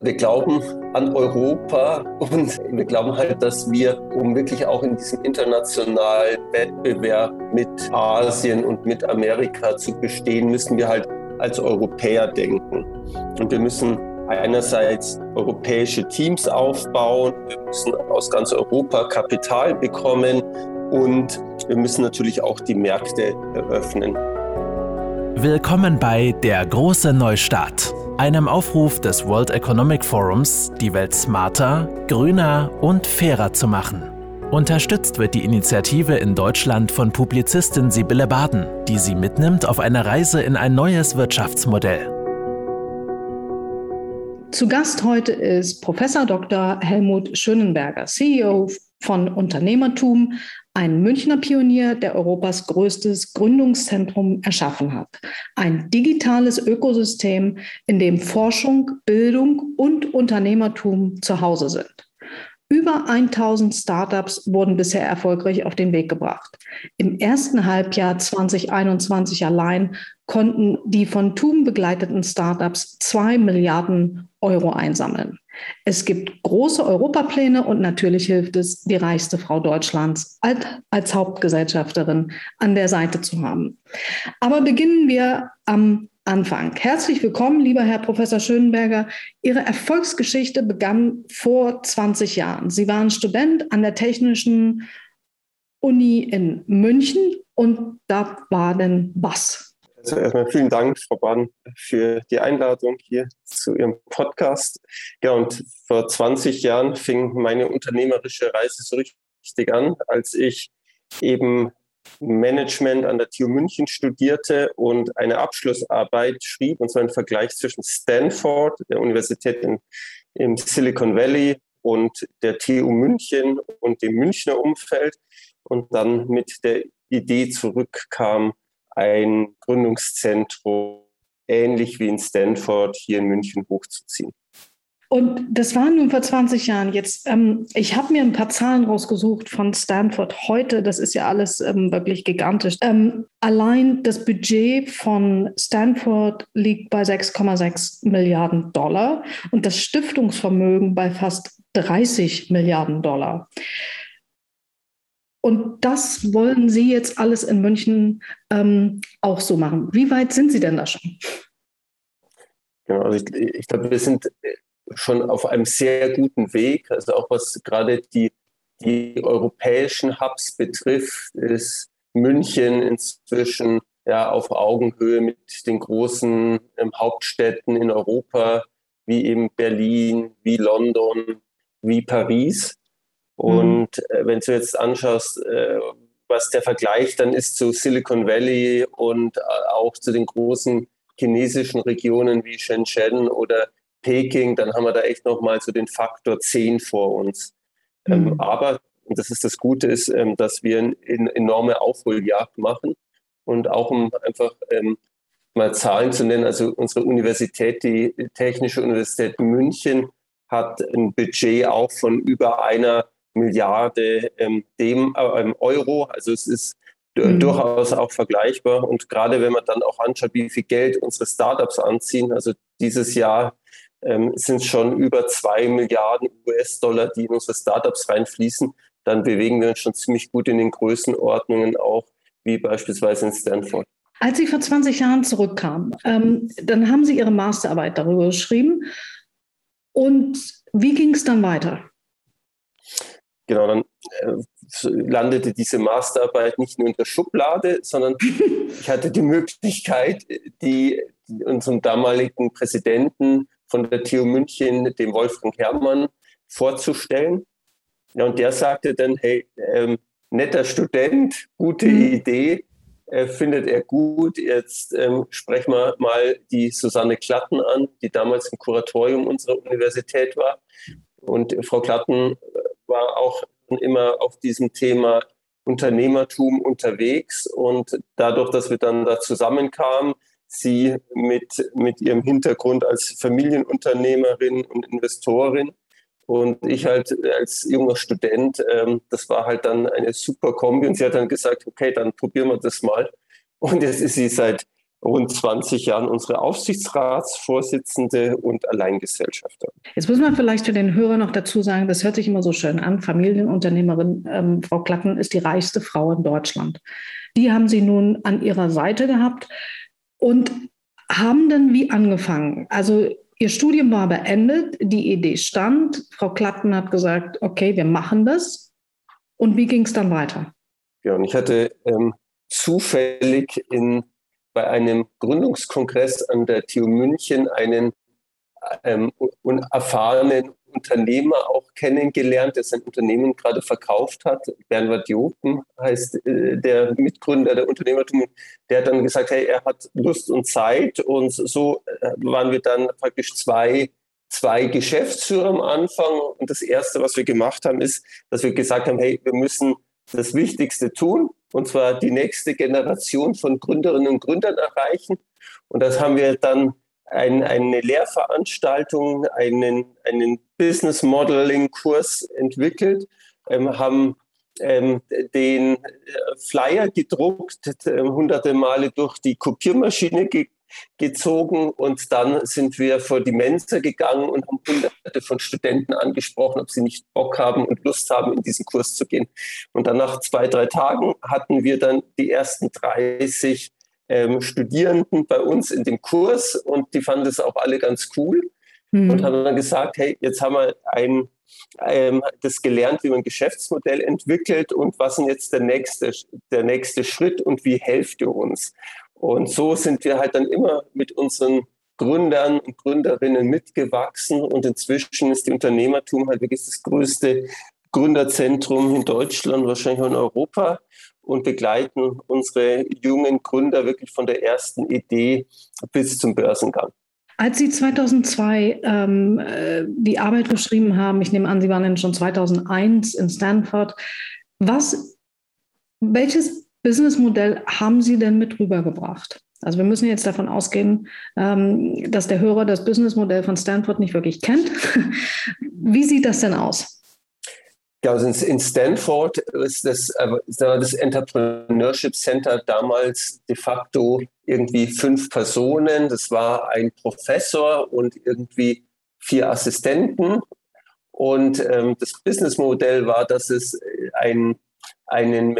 Wir glauben an Europa und wir glauben halt, dass wir, um wirklich auch in diesem internationalen Wettbewerb mit Asien und mit Amerika zu bestehen, müssen wir halt als Europäer denken. Und wir müssen einerseits europäische Teams aufbauen, wir müssen aus ganz Europa Kapital bekommen und wir müssen natürlich auch die Märkte eröffnen. Willkommen bei Der große Neustart einem Aufruf des World Economic Forums, die Welt smarter, grüner und fairer zu machen. Unterstützt wird die Initiative in Deutschland von Publizistin Sibylle Baden, die sie mitnimmt auf eine Reise in ein neues Wirtschaftsmodell. Zu Gast heute ist Professor Dr. Helmut Schönenberger, CEO von Unternehmertum, ein Münchner Pionier, der Europas größtes Gründungszentrum erschaffen hat. Ein digitales Ökosystem, in dem Forschung, Bildung und Unternehmertum zu Hause sind. Über 1000 Startups wurden bisher erfolgreich auf den Weg gebracht. Im ersten Halbjahr 2021 allein konnten die von TUM begleiteten Startups zwei Milliarden Euro einsammeln. Es gibt große Europapläne und natürlich hilft es, die reichste Frau Deutschlands als, Hauptgesellschafterin an der Seite zu haben. Aber beginnen wir am Anfang. Herzlich willkommen, lieber Herr Professor Schönberger. Ihre Erfolgsgeschichte begann vor 20 Jahren. Sie waren Student an der Technischen Uni in München und da war denn was? Erstmal vielen Dank, Frau Bahn, für die Einladung hier zu Ihrem Podcast. Ja, und vor 20 Jahren fing meine unternehmerische Reise so richtig an, als ich eben Management an der TU München studierte und eine Abschlussarbeit schrieb, und zwar einen Vergleich zwischen Stanford, der Universität in, im Silicon Valley, und der TU München und dem Münchner Umfeld und dann mit der Idee zurückkam, ein Gründungszentrum ähnlich wie in Stanford hier in München hochzuziehen. Und das war nun vor 20 Jahren. Jetzt, ähm, ich habe mir ein paar Zahlen rausgesucht von Stanford heute. Das ist ja alles ähm, wirklich gigantisch. Ähm, allein das Budget von Stanford liegt bei 6,6 Milliarden Dollar und das Stiftungsvermögen bei fast 30 Milliarden Dollar. Und das wollen Sie jetzt alles in München ähm, auch so machen. Wie weit sind Sie denn da schon? Genau, also ich, ich glaube, wir sind schon auf einem sehr guten Weg. Also auch was gerade die, die europäischen Hubs betrifft, ist München inzwischen ja, auf Augenhöhe mit den großen ähm, Hauptstädten in Europa, wie eben Berlin, wie London, wie Paris. Und mhm. wenn du jetzt anschaust, äh, was der Vergleich dann ist zu Silicon Valley und äh, auch zu den großen chinesischen Regionen wie Shenzhen oder Peking, dann haben wir da echt nochmal so den Faktor 10 vor uns. Ähm, mhm. Ähm, aber, und das ist das Gute, ist, ähm, dass wir eine enorme Aufholjagd machen und auch um einfach ähm, mal Zahlen zu nennen, also unsere Universität, die Technische Universität München, hat ein Budget auch von über einer Milliarde ähm, dem, äh, Euro. Also es ist mhm. durchaus auch vergleichbar. Und gerade wenn man dann auch anschaut, wie viel Geld unsere Startups anziehen, also dieses Jahr ähm, sind es schon über zwei Milliarden US-Dollar, die in unsere Startups reinfließen, dann bewegen wir uns schon ziemlich gut in den Größenordnungen auch, wie beispielsweise in Stanford. Als Sie vor 20 Jahren zurückkamen, ähm, dann haben Sie Ihre Masterarbeit darüber geschrieben. Und wie ging es dann weiter? Genau, dann äh, landete diese Masterarbeit nicht nur in der Schublade, sondern ich hatte die Möglichkeit, die, die unserem damaligen Präsidenten von der TU München, dem Wolfgang Herrmann, vorzustellen. Ja, und der sagte dann, hey, ähm, netter Student, gute mhm. Idee, äh, findet er gut. Jetzt ähm, sprechen wir mal die Susanne Klatten an, die damals im Kuratorium unserer Universität war. Und Frau Klatten äh, war auch immer auf diesem Thema Unternehmertum unterwegs und dadurch, dass wir dann da zusammenkamen, sie mit, mit ihrem Hintergrund als Familienunternehmerin und Investorin und ich halt als junger Student, ähm, das war halt dann eine super Kombi und sie hat dann gesagt, okay, dann probieren wir das mal. Und jetzt ist sie seit rund 20 Jahren unsere Aufsichtsratsvorsitzende und Alleingesellschafter. Jetzt muss man vielleicht für den Hörer noch dazu sagen, das hört sich immer so schön an. Familienunternehmerin ähm, Frau Klatten ist die reichste Frau in Deutschland. Die haben Sie nun an Ihrer Seite gehabt und haben dann wie angefangen? Also Ihr Studium war beendet, die Idee stand. Frau Klatten hat gesagt, okay, wir machen das. Und wie ging es dann weiter? Ja, und ich hatte ähm, zufällig in, bei einem Gründungskongress an der TU München einen ähm, erfahrenen Unternehmer auch kennengelernt, der sein Unternehmen gerade verkauft hat. Bernhard Jopen heißt äh, der Mitgründer der Unternehmertum. Der hat dann gesagt, hey, er hat Lust und Zeit. Und so äh, waren wir dann praktisch zwei, zwei Geschäftsführer am Anfang. Und das Erste, was wir gemacht haben, ist, dass wir gesagt haben, hey, wir müssen das Wichtigste tun, und zwar die nächste Generation von Gründerinnen und Gründern erreichen. Und das haben wir dann ein, eine Lehrveranstaltung, einen, einen Business Modeling Kurs entwickelt, ähm, haben ähm, den Flyer gedruckt, äh, hunderte Male durch die Kopiermaschine ge gezogen und dann sind wir vor die Mensa gegangen und haben hunderte von Studenten angesprochen, ob sie nicht Bock haben und Lust haben, in diesen Kurs zu gehen. Und dann nach zwei, drei Tagen hatten wir dann die ersten 30 ähm, Studierenden bei uns in dem Kurs und die fanden das auch alle ganz cool mhm. und haben dann gesagt, hey, jetzt haben wir ein, ähm, das gelernt, wie man ein Geschäftsmodell entwickelt und was ist jetzt der nächste, der nächste Schritt und wie helft ihr uns? Und so sind wir halt dann immer mit unseren Gründern und Gründerinnen mitgewachsen. Und inzwischen ist die Unternehmertum halt wirklich das größte Gründerzentrum in Deutschland, wahrscheinlich auch in Europa. Und begleiten unsere jungen Gründer wirklich von der ersten Idee bis zum Börsengang. Als Sie 2002 ähm, äh, die Arbeit geschrieben haben, ich nehme an, Sie waren dann schon 2001 in Stanford, was, welches Businessmodell haben Sie denn mit rübergebracht? Also wir müssen jetzt davon ausgehen, ähm, dass der Hörer das Businessmodell von Stanford nicht wirklich kennt. Wie sieht das denn aus? Also in Stanford ist das, äh, das Entrepreneurship Center damals de facto irgendwie fünf Personen. Das war ein Professor und irgendwie vier Assistenten. Und ähm, das Businessmodell war, dass es ein, einen,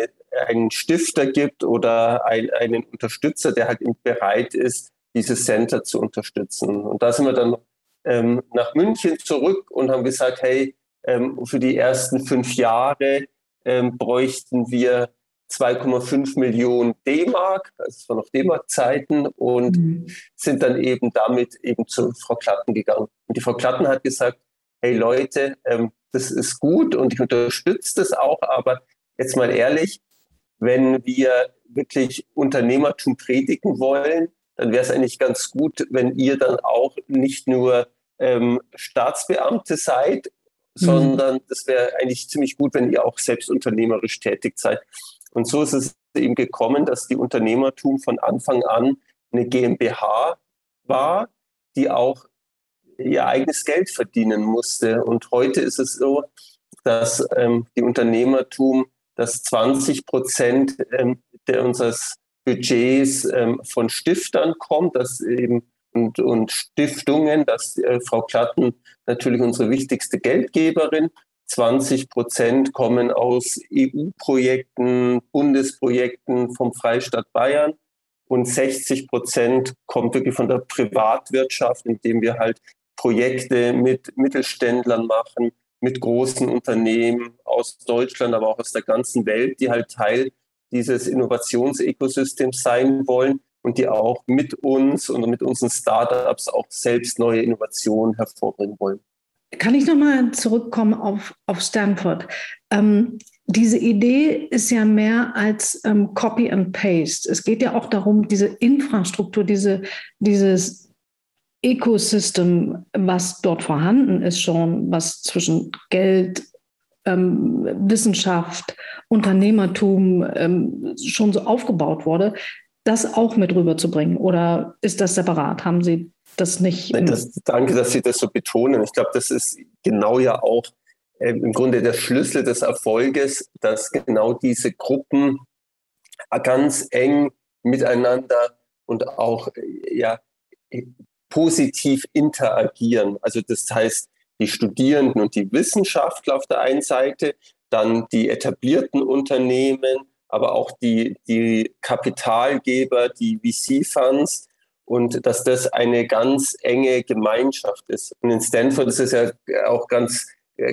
einen Stifter gibt oder ein, einen Unterstützer, der halt bereit ist, dieses Center zu unterstützen. Und da sind wir dann ähm, nach München zurück und haben gesagt, hey, ähm, für die ersten fünf Jahre ähm, bräuchten wir 2,5 Millionen D-Mark, also es waren noch D-Mark-Zeiten, und mhm. sind dann eben damit eben zu Frau Klatten gegangen. Und die Frau Klatten hat gesagt, hey Leute, ähm, das ist gut und ich unterstütze das auch, aber jetzt mal ehrlich, wenn wir wirklich Unternehmertum predigen wollen, dann wäre es eigentlich ganz gut, wenn ihr dann auch nicht nur ähm, Staatsbeamte seid Mhm. sondern es wäre eigentlich ziemlich gut, wenn ihr auch selbst unternehmerisch tätig seid. Und so ist es eben gekommen, dass die Unternehmertum von Anfang an eine GmbH war, die auch ihr eigenes Geld verdienen musste. Und heute ist es so, dass ähm, die Unternehmertum, dass 20 Prozent ähm, der unseres Budgets ähm, von Stiftern kommt, dass eben und, und Stiftungen, dass äh, Frau Klatten natürlich unsere wichtigste Geldgeberin. 20 Prozent kommen aus EU-Projekten, Bundesprojekten vom Freistaat Bayern und 60 Prozent kommt wirklich von der Privatwirtschaft, indem wir halt Projekte mit Mittelständlern machen, mit großen Unternehmen aus Deutschland, aber auch aus der ganzen Welt, die halt Teil dieses Innovationsekosystems sein wollen und die auch mit uns und mit unseren Startups auch selbst neue Innovationen hervorbringen wollen. Kann ich nochmal zurückkommen auf, auf Stanford? Ähm, diese Idee ist ja mehr als ähm, Copy and Paste. Es geht ja auch darum, diese Infrastruktur, diese, dieses Ecosystem, was dort vorhanden ist schon, was zwischen Geld, ähm, Wissenschaft, Unternehmertum ähm, schon so aufgebaut wurde, das auch mit rüberzubringen? Oder ist das separat? Haben Sie das nicht? Das, danke, dass Sie das so betonen. Ich glaube, das ist genau ja auch äh, im Grunde der Schlüssel des Erfolges, dass genau diese Gruppen ganz eng miteinander und auch ja, positiv interagieren. Also das heißt, die Studierenden und die Wissenschaftler auf der einen Seite, dann die etablierten Unternehmen, aber auch die, die Kapitalgeber, die VC-Funds und dass das eine ganz enge Gemeinschaft ist. Und in Stanford ist es ja auch ganz,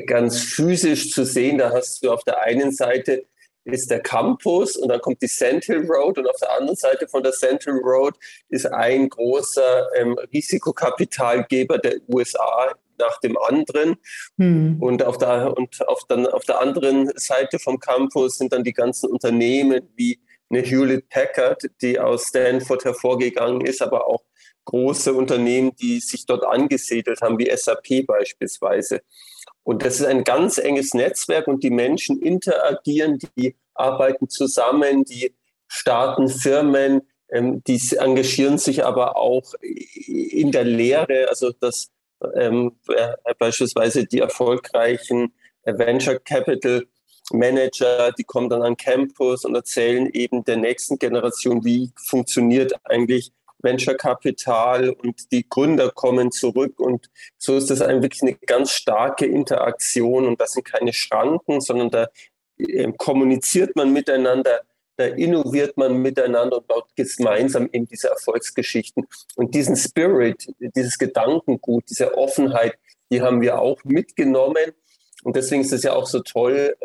ganz physisch zu sehen. Da hast du auf der einen Seite ist der Campus und dann kommt die Central Road und auf der anderen Seite von der Central Road ist ein großer ähm, Risikokapitalgeber der USA nach dem anderen. Hm. Und, auf der, und auf, dann, auf der anderen Seite vom Campus sind dann die ganzen Unternehmen wie eine Hewlett Packard, die aus Stanford hervorgegangen ist, aber auch große Unternehmen, die sich dort angesiedelt haben, wie SAP beispielsweise. Und das ist ein ganz enges Netzwerk und die Menschen interagieren, die arbeiten zusammen, die starten Firmen, ähm, die engagieren sich aber auch in der Lehre, also dass ähm, beispielsweise die erfolgreichen Venture Capital Manager, die kommen dann an Campus und erzählen eben der nächsten Generation, wie funktioniert eigentlich Venture Capital und die Gründer kommen zurück und so ist das ein, wirklich eine ganz starke Interaktion und das sind keine Schranken, sondern da äh, kommuniziert man miteinander, da innoviert man miteinander und baut gemeinsam eben diese Erfolgsgeschichten. Und diesen Spirit, dieses Gedankengut, diese Offenheit, die haben wir auch mitgenommen. Und deswegen ist es ja auch so toll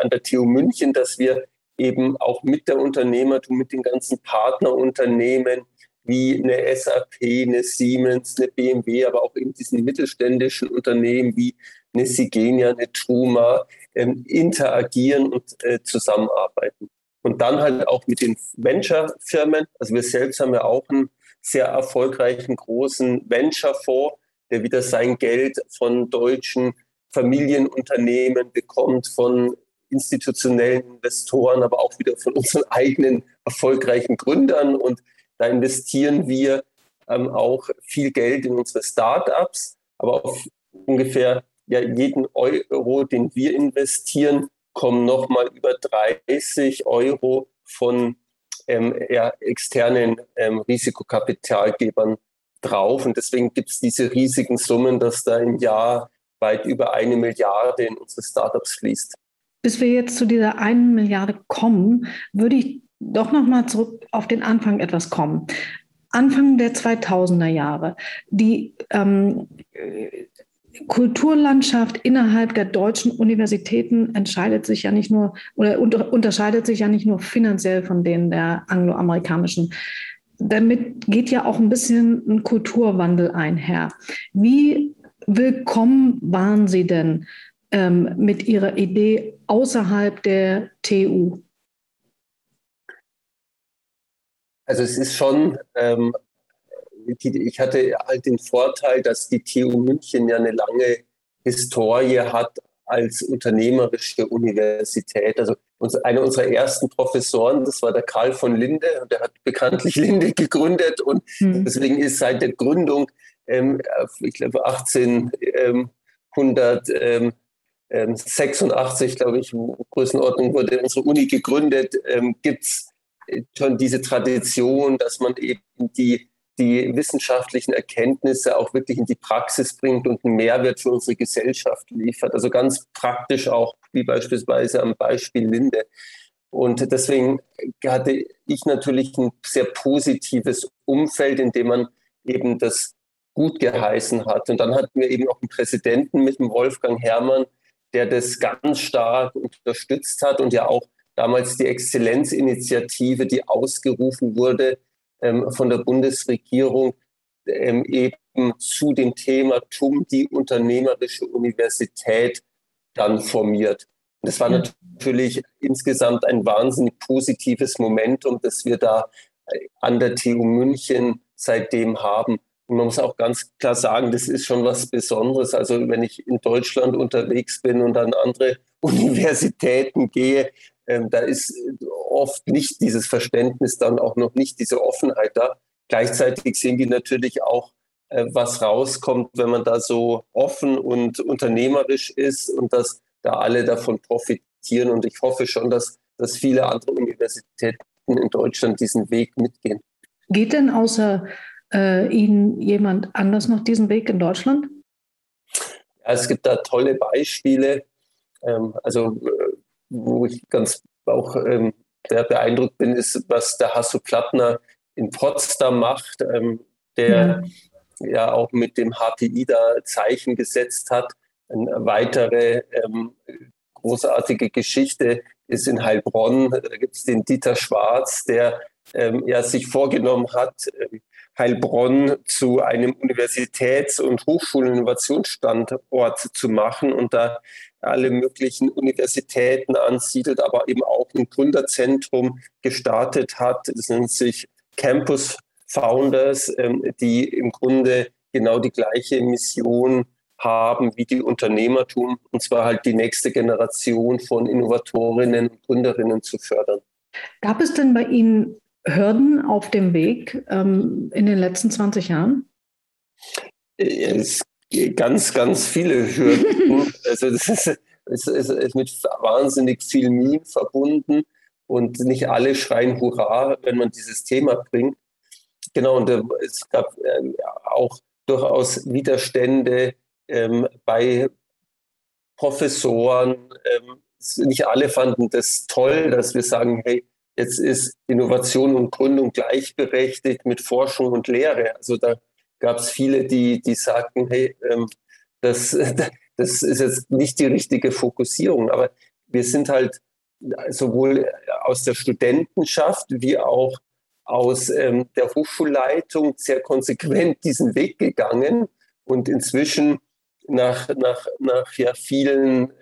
an der TU München, dass wir eben auch mit der Unternehmertum, mit den ganzen Partnerunternehmen, wie eine SAP, eine Siemens, eine BMW, aber auch in diesen mittelständischen Unternehmen wie eine Sigenia, eine Truma ähm, interagieren und äh, zusammenarbeiten. Und dann halt auch mit den Venture-Firmen. Also wir selbst haben ja auch einen sehr erfolgreichen großen Venture-Fonds, der wieder sein Geld von deutschen Familienunternehmen bekommt, von institutionellen Investoren, aber auch wieder von unseren eigenen erfolgreichen Gründern. Und da investieren wir ähm, auch viel Geld in unsere Startups, aber auf ungefähr ja, jeden Euro, den wir investieren, kommen nochmal über 30 Euro von ähm, ja, externen ähm, Risikokapitalgebern drauf. Und deswegen gibt es diese riesigen Summen, dass da im Jahr weit über eine Milliarde in unsere Startups fließt. Bis wir jetzt zu dieser einen Milliarde kommen, würde ich doch noch mal zurück auf den Anfang etwas kommen. Anfang der 2000er Jahre. Die ähm, Kulturlandschaft innerhalb der deutschen Universitäten entscheidet sich ja nicht nur oder unter, unterscheidet sich ja nicht nur finanziell von denen der angloamerikanischen. Damit geht ja auch ein bisschen ein Kulturwandel einher. Wie willkommen waren Sie denn ähm, mit Ihrer Idee außerhalb der TU? Also es ist schon, ähm, ich hatte halt den Vorteil, dass die TU München ja eine lange Historie hat als unternehmerische Universität. Also einer unserer ersten Professoren, das war der Karl von Linde, und der hat bekanntlich Linde gegründet und hm. deswegen ist seit der Gründung, ähm, ich glaube 1886, ähm, glaube ich, Größenordnung wurde unsere Uni gegründet, ähm, gibt es schon diese Tradition, dass man eben die, die wissenschaftlichen Erkenntnisse auch wirklich in die Praxis bringt und einen Mehrwert für unsere Gesellschaft liefert. Also ganz praktisch auch, wie beispielsweise am Beispiel Linde. Und deswegen hatte ich natürlich ein sehr positives Umfeld, in dem man eben das gut geheißen hat. Und dann hatten wir eben auch einen Präsidenten mit dem Wolfgang Herrmann, der das ganz stark unterstützt hat und ja auch damals die Exzellenzinitiative, die ausgerufen wurde ähm, von der Bundesregierung, ähm, eben zu dem Thema TUM, die unternehmerische Universität, dann formiert. Und das war natürlich insgesamt ein wahnsinnig positives Momentum, das wir da äh, an der TU München seitdem haben. Und man muss auch ganz klar sagen, das ist schon was Besonderes. Also wenn ich in Deutschland unterwegs bin und an andere Universitäten gehe, ähm, da ist oft nicht dieses Verständnis, dann auch noch nicht diese Offenheit da. Gleichzeitig sehen die natürlich auch, äh, was rauskommt, wenn man da so offen und unternehmerisch ist und dass da alle davon profitieren. Und ich hoffe schon, dass, dass viele andere Universitäten in Deutschland diesen Weg mitgehen. Geht denn außer äh, Ihnen jemand anders noch diesen Weg in Deutschland? Ja, es gibt da tolle Beispiele. Ähm, also, äh, wo ich ganz auch ähm, sehr beeindruckt bin, ist, was der Hasso Plattner in Potsdam macht, ähm, der ja. ja. auch mit dem HPI da Zeichen gesetzt hat. Eine weitere ähm, großartige Geschichte ist in Heilbronn. Da gibt es den Dieter Schwarz, der ähm, ja, sich vorgenommen hat, ähm, Heilbronn zu einem Universitäts- und Hochschulinnovationsstandort zu machen und da alle möglichen Universitäten ansiedelt, aber eben auch ein Gründerzentrum gestartet hat. Das nennt sich Campus Founders, ähm, die im Grunde genau die gleiche Mission haben wie die Unternehmertum, und zwar halt die nächste Generation von Innovatorinnen und Gründerinnen zu fördern. Gab es denn bei Ihnen Hürden auf dem Weg ähm, in den letzten 20 Jahren? Es ganz, ganz viele Hürden. also das ist, es ist, ist mit wahnsinnig viel Mühen verbunden und nicht alle schreien Hurra, wenn man dieses Thema bringt. Genau, und äh, es gab äh, auch durchaus Widerstände ähm, bei Professoren. Ähm, nicht alle fanden das toll, dass wir sagen, hey, jetzt ist Innovation und Gründung gleichberechtigt mit Forschung und Lehre. Also da gab es viele, die, die sagten, hey, ähm, das, das ist jetzt nicht die richtige Fokussierung. Aber wir sind halt sowohl aus der Studentenschaft wie auch aus ähm, der Hochschulleitung sehr konsequent diesen Weg gegangen. Und inzwischen nach, nach, nach ja, vielen äh,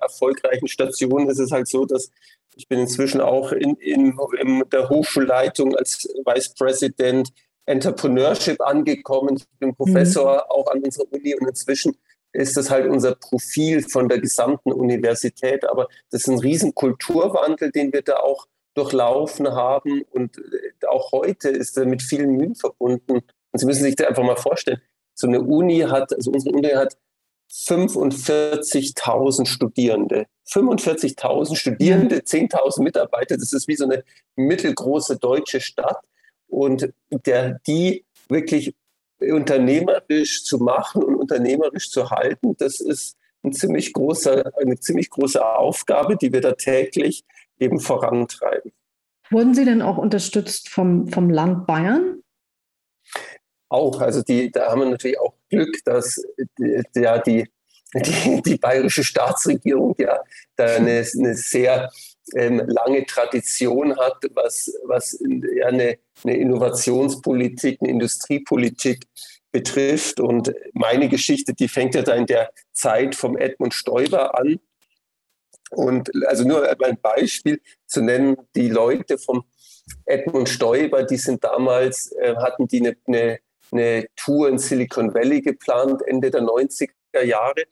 erfolgreichen Stationen ist es halt so, dass ich bin inzwischen auch in, in, in der Hochschulleitung als Vice President Entrepreneurship angekommen. Ich bin Professor mhm. auch an unserer Uni und inzwischen ist das halt unser Profil von der gesamten Universität. Aber das ist ein riesen Kulturwandel, den wir da auch durchlaufen haben. Und äh, auch heute ist er mit vielen Mühen verbunden. Und Sie müssen sich das einfach mal vorstellen. So eine Uni hat, also unsere Uni hat 45.000 Studierende. 45.000 Studierende, 10.000 Mitarbeiter, das ist wie so eine mittelgroße deutsche Stadt. Und der, die wirklich unternehmerisch zu machen und unternehmerisch zu halten, das ist ein ziemlich großer, eine ziemlich große Aufgabe, die wir da täglich eben vorantreiben. Wurden Sie denn auch unterstützt vom, vom Land Bayern? Auch, also die, da haben wir natürlich auch Glück, dass die, ja, die, die, die bayerische Staatsregierung ja da eine, eine sehr ähm, lange Tradition hat, was, was eine, eine Innovationspolitik, eine Industriepolitik betrifft. Und meine Geschichte, die fängt ja da in der Zeit vom Edmund Stoiber an. Und also nur ein Beispiel zu nennen, die Leute vom Edmund Stoiber, die sind damals, äh, hatten die eine, eine, eine Tour in Silicon Valley geplant, Ende der 90er Jahre.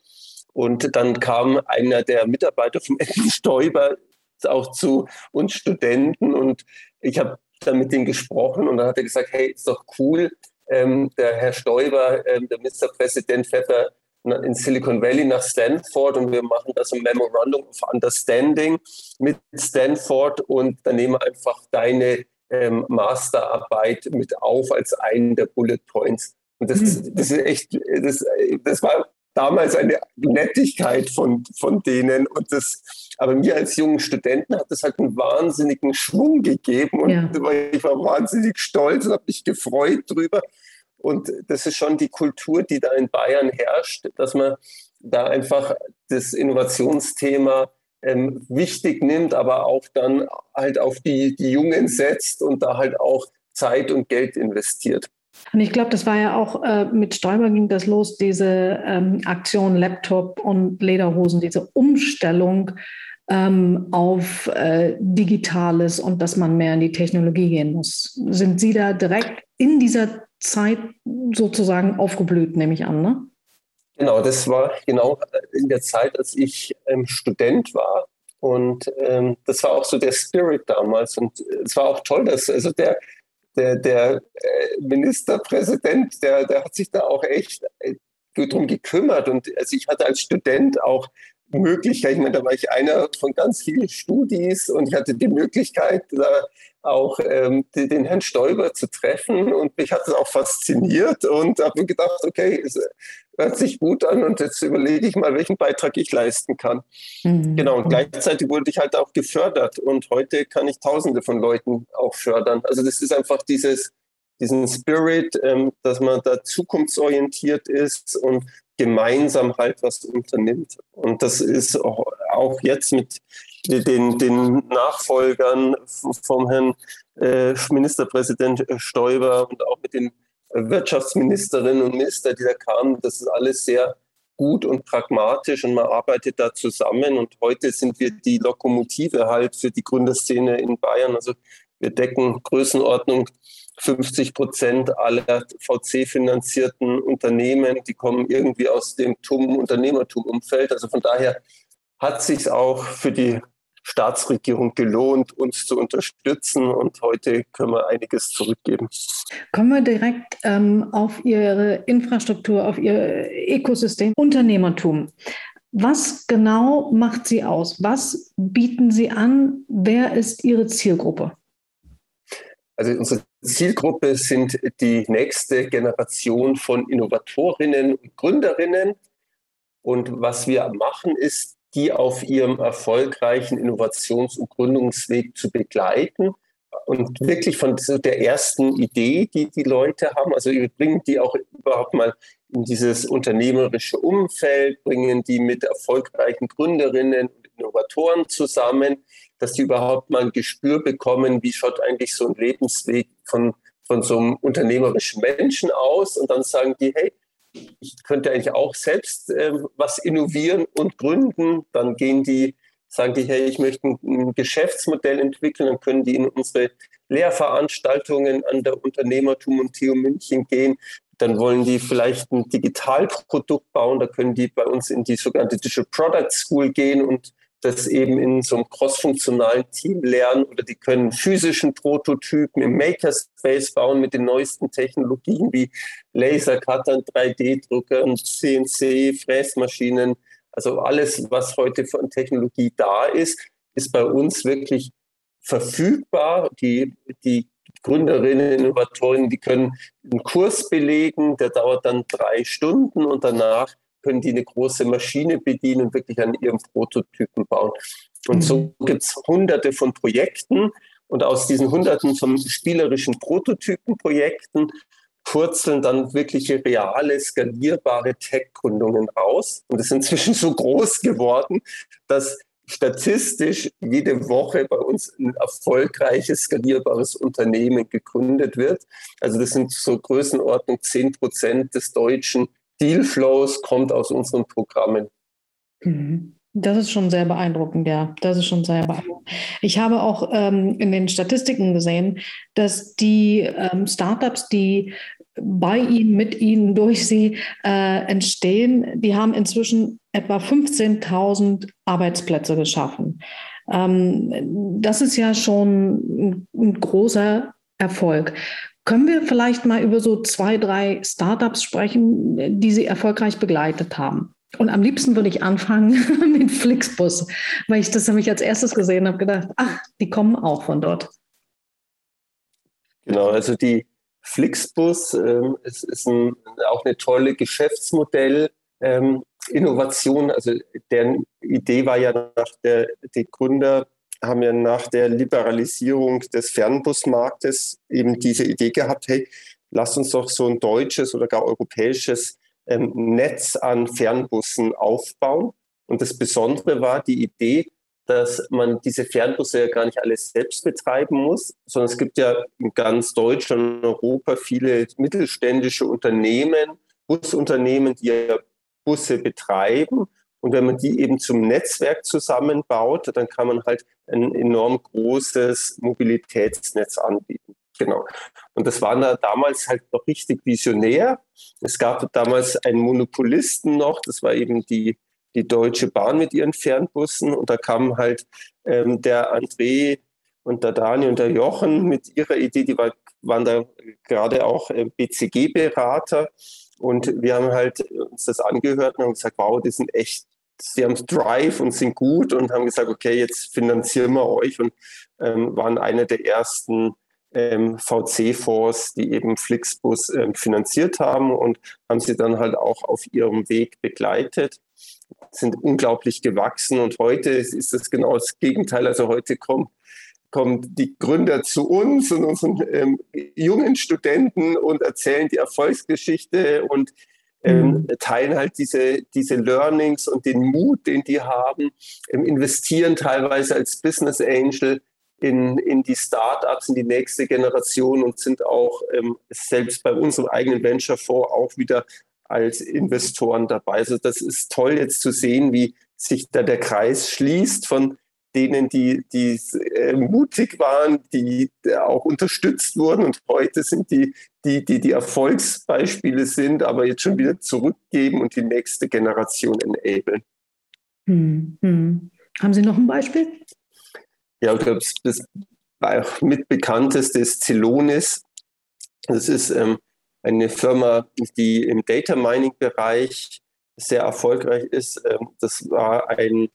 Und dann kam einer der Mitarbeiter vom Edmund Stoiber auch zu uns Studenten und ich habe dann mit ihm gesprochen und dann hat er gesagt, hey, ist doch cool, ähm, der Herr Stoiber, ähm, der Ministerpräsident, fährt da in Silicon Valley nach Stanford und wir machen da so ein Memorandum of Understanding mit Stanford und dann nehmen wir einfach deine ähm, Masterarbeit mit auf als einen der Bullet Points. Und das, mhm. das ist echt, das, das war damals eine Nettigkeit von, von denen und das, aber mir als jungen Studenten hat das halt einen wahnsinnigen Schwung gegeben und ja. ich war wahnsinnig stolz und habe mich gefreut drüber. Und das ist schon die Kultur, die da in Bayern herrscht, dass man da einfach das Innovationsthema ähm, wichtig nimmt, aber auch dann halt auf die, die Jungen setzt und da halt auch Zeit und Geld investiert. Und ich glaube, das war ja auch äh, mit Stoiber ging das los, diese ähm, Aktion Laptop und Lederhosen, diese Umstellung ähm, auf äh, Digitales und dass man mehr in die Technologie gehen muss. Sind Sie da direkt in dieser Zeit sozusagen aufgeblüht, nehme ich an, ne? Genau, das war genau in der Zeit, als ich ähm, Student war. Und ähm, das war auch so der Spirit damals. Und es war auch toll, dass also der, der, der äh, Ministerpräsident, der, der hat sich da auch echt äh, darum gekümmert. Und also ich hatte als Student auch Möglichkeit, ich meine, da war ich einer von ganz vielen Studis und ich hatte die Möglichkeit, da auch ähm, den, den, Herrn Stoiber zu treffen und mich hat es auch fasziniert und habe gedacht, okay, hört sich gut an und jetzt überlege ich mal, welchen Beitrag ich leisten kann. Mhm. Genau, und gleichzeitig wurde ich halt auch gefördert und heute kann ich Tausende von Leuten auch fördern. Also das ist einfach dieses, diesen Spirit, ähm, dass man da zukunftsorientiert ist und gemeinsam halt was unternimmt. Und das ist auch, auch jetzt mit den, den Nachfolgern vom Herrn äh, Ministerpräsident Stoiber und auch mit den Wirtschaftsministerinnen und Ministern, die da kamen, das ist alles sehr gut und pragmatisch und man arbeitet da zusammen. Und heute sind wir die Lokomotive halt für die Gründerszene in Bayern. Also wir decken Größenordnung 50 Prozent aller VC-finanzierten Unternehmen, die kommen irgendwie aus dem TUM-Unternehmertum-Umfeld. Also von daher hat sich auch für die Staatsregierung gelohnt, uns zu unterstützen. Und heute können wir einiges zurückgeben. Kommen wir direkt ähm, auf Ihre Infrastruktur, auf Ihr Ökosystem Unternehmertum. Was genau macht Sie aus? Was bieten Sie an? Wer ist Ihre Zielgruppe? Also unsere Zielgruppe sind die nächste Generation von Innovatorinnen und Gründerinnen. Und was wir machen, ist, die auf ihrem erfolgreichen Innovations- und Gründungsweg zu begleiten und wirklich von der ersten Idee, die die Leute haben, also bringen die auch überhaupt mal in dieses unternehmerische Umfeld, bringen die mit erfolgreichen Gründerinnen und Innovatoren zusammen, dass die überhaupt mal ein Gespür bekommen, wie schaut eigentlich so ein Lebensweg von, von so einem unternehmerischen Menschen aus. Und dann sagen die, hey, ich könnte eigentlich auch selbst äh, was innovieren und gründen. Dann gehen die, sagen die, hey, ich möchte ein, ein Geschäftsmodell entwickeln, dann können die in unsere Lehrveranstaltungen an der Unternehmertum und TU München gehen. Dann wollen die vielleicht ein Digitalprodukt bauen, da können die bei uns in die sogenannte Digital Product School gehen und das eben in so einem crossfunktionalen Team lernen oder die können physischen Prototypen im Makerspace bauen mit den neuesten Technologien wie Lasercuttern, 3D-Druckern, CNC, Fräsmaschinen. Also alles, was heute von Technologie da ist, ist bei uns wirklich verfügbar. Die, die Gründerinnen, Innovatorinnen, die können einen Kurs belegen, der dauert dann drei Stunden und danach können die eine große Maschine bedienen und wirklich an ihrem Prototypen bauen. Und so mhm. gibt es hunderte von Projekten und aus diesen hunderten von spielerischen Prototypenprojekten purzeln dann wirkliche reale, skalierbare Tech-Gründungen raus. Und es ist inzwischen so groß geworden, dass statistisch jede Woche bei uns ein erfolgreiches, skalierbares Unternehmen gegründet wird. Also das sind so Größenordnung 10 Prozent des deutschen Dealflows kommt aus unseren Programmen. Mhm. Das ist schon sehr beeindruckend, ja. Das ist schon sehr beeindruckend. Ich habe auch ähm, in den Statistiken gesehen, dass die ähm, Startups, die bei Ihnen, mit Ihnen, durch Sie äh, entstehen, die haben inzwischen etwa 15.000 Arbeitsplätze geschaffen. Ähm, das ist ja schon ein, ein großer Erfolg. Können wir vielleicht mal über so zwei, drei Startups sprechen, die Sie erfolgreich begleitet haben? Und am liebsten würde ich anfangen mit Flixbus, weil ich das nämlich als erstes gesehen habe, gedacht, ach, die kommen auch von dort. Genau, also die Flixbus ähm, ist, ist ein, auch eine tolle Geschäftsmodell. Ähm, also deren Idee war ja nach der, die Gründer haben ja nach der Liberalisierung des Fernbusmarktes eben diese Idee gehabt, hey, lass uns doch so ein deutsches oder gar europäisches ähm, Netz an Fernbussen aufbauen. Und das Besondere war die Idee, dass man diese Fernbusse ja gar nicht alles selbst betreiben muss, sondern es gibt ja in ganz Deutschland und Europa viele mittelständische Unternehmen, Busunternehmen, die ja Busse betreiben und wenn man die eben zum Netzwerk zusammenbaut, dann kann man halt ein enorm großes Mobilitätsnetz anbieten. Genau. Und das war da damals halt noch richtig visionär. Es gab damals einen Monopolisten noch, das war eben die, die Deutsche Bahn mit ihren Fernbussen. Und da kam halt ähm, der André und der Dani und der Jochen mit ihrer Idee, die war, waren da gerade auch äh, BCG-Berater. Und wir haben halt uns das angehört und haben gesagt, wow, die sind echt sie haben Drive und sind gut und haben gesagt, okay, jetzt finanzieren wir euch und ähm, waren einer der ersten ähm, VC-Fonds, die eben Flixbus ähm, finanziert haben und haben sie dann halt auch auf ihrem Weg begleitet, sind unglaublich gewachsen und heute ist das genau das Gegenteil. Also heute kommen kommen die Gründer zu uns und unseren ähm, jungen Studenten und erzählen die Erfolgsgeschichte und ähm, mhm. teilen halt diese, diese Learnings und den Mut, den die haben, ähm, investieren teilweise als Business Angel in, in die Startups, in die nächste Generation und sind auch ähm, selbst bei unserem eigenen Venture-Fonds auch wieder als Investoren dabei. Also das ist toll jetzt zu sehen, wie sich da der Kreis schließt von denen, die, die äh, mutig waren, die auch unterstützt wurden und heute sind die, die, die die Erfolgsbeispiele sind, aber jetzt schon wieder zurückgeben und die nächste Generation enablen. Hm, hm. Haben Sie noch ein Beispiel? Ja, ich glaube, das mitbekannteste ist Celonis. Das ist ähm, eine Firma, die im Data Mining Bereich sehr erfolgreich ist. Ähm, das war ein äh,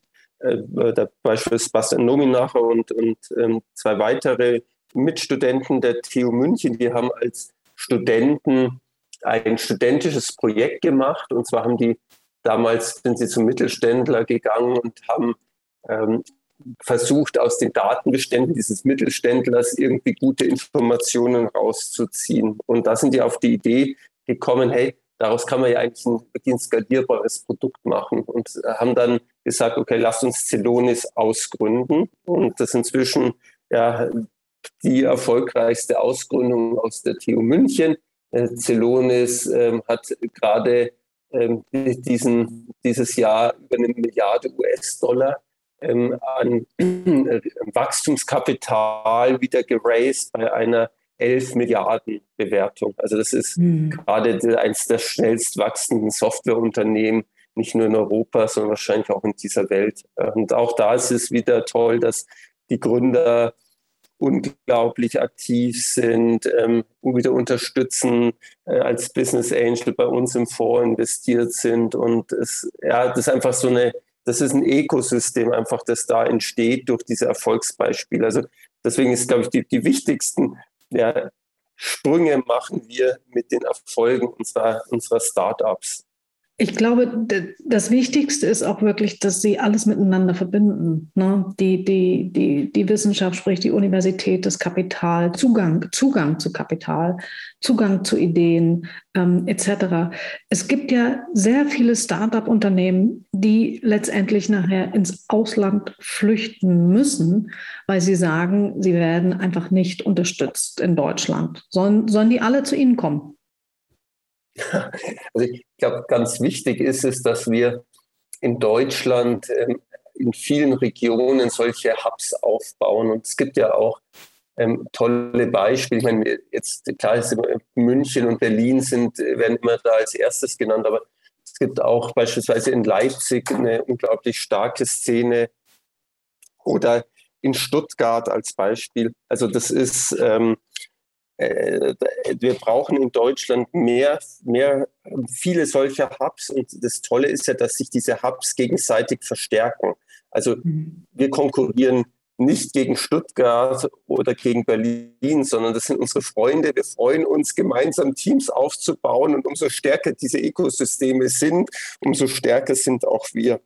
beispielsweise Bastian Nominacher und, und ähm, zwei weitere Mitstudenten der TU München, die haben als Studenten ein studentisches Projekt gemacht. Und zwar haben die damals sind sie zum Mittelständler gegangen und haben ähm, versucht, aus den Datenbeständen dieses Mittelständlers irgendwie gute Informationen rauszuziehen. Und da sind die auf die Idee gekommen, hey, daraus kann man ja eigentlich ein, ein skalierbares Produkt machen und haben dann gesagt, okay, lasst uns Celonis ausgründen. Und das ist inzwischen ja, die erfolgreichste Ausgründung aus der TU München. Äh, Celonis ähm, hat gerade ähm, diesen, dieses Jahr über eine Milliarde US-Dollar ähm, an äh, Wachstumskapital wieder geraced bei einer 11 Milliarden Bewertung. Also das ist mhm. gerade eines der schnellst wachsenden Softwareunternehmen, nicht nur in Europa, sondern wahrscheinlich auch in dieser Welt. Und auch da ist es wieder toll, dass die Gründer unglaublich aktiv sind, ähm, wieder unterstützen, äh, als Business Angel bei uns im Fonds investiert sind. Und es, ja, das ist einfach so eine, das ist ein Ökosystem einfach, das da entsteht durch diese Erfolgsbeispiele. Also deswegen ist, glaube ich, die, die wichtigsten ja, Sprünge machen wir mit den Erfolgen unserer, unserer Startups. Ich glaube, das Wichtigste ist auch wirklich, dass sie alles miteinander verbinden. Ne? Die, die, die, die Wissenschaft, sprich die Universität, das Kapital, Zugang, Zugang zu Kapital, Zugang zu Ideen ähm, etc. Es gibt ja sehr viele Start-up-Unternehmen, die letztendlich nachher ins Ausland flüchten müssen, weil sie sagen, sie werden einfach nicht unterstützt in Deutschland. Sollen, sollen die alle zu Ihnen kommen? Also ich glaube, ganz wichtig ist es, dass wir in Deutschland ähm, in vielen Regionen solche Hubs aufbauen. Und es gibt ja auch ähm, tolle Beispiele. Ich meine, jetzt klar ist München und Berlin sind, werden immer da als erstes genannt, aber es gibt auch beispielsweise in Leipzig eine unglaublich starke Szene oder in Stuttgart als Beispiel. Also das ist ähm, äh, wir brauchen in Deutschland mehr, mehr, viele solcher Hubs. Und das Tolle ist ja, dass sich diese Hubs gegenseitig verstärken. Also mhm. wir konkurrieren nicht gegen Stuttgart oder gegen Berlin, sondern das sind unsere Freunde. Wir freuen uns, gemeinsam Teams aufzubauen. Und umso stärker diese Ökosysteme sind, umso stärker sind auch wir.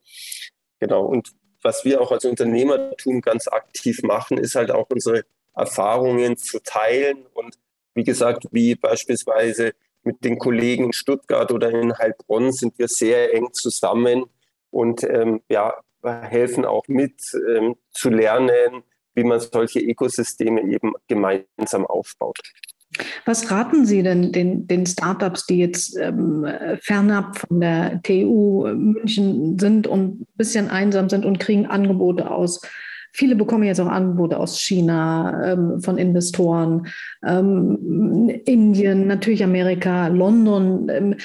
Genau. Und was wir auch als Unternehmertum ganz aktiv machen, ist halt auch unsere Erfahrungen zu teilen und wie gesagt, wie beispielsweise mit den Kollegen in Stuttgart oder in Heilbronn sind wir sehr eng zusammen und ähm, ja, helfen auch mit ähm, zu lernen, wie man solche Ökosysteme eben gemeinsam aufbaut. Was raten Sie denn den, den Startups, die jetzt ähm, fernab von der TU München sind und ein bisschen einsam sind und kriegen Angebote aus Viele bekommen jetzt auch Angebote aus China, ähm, von Investoren, ähm, Indien, natürlich Amerika, London. Ähm,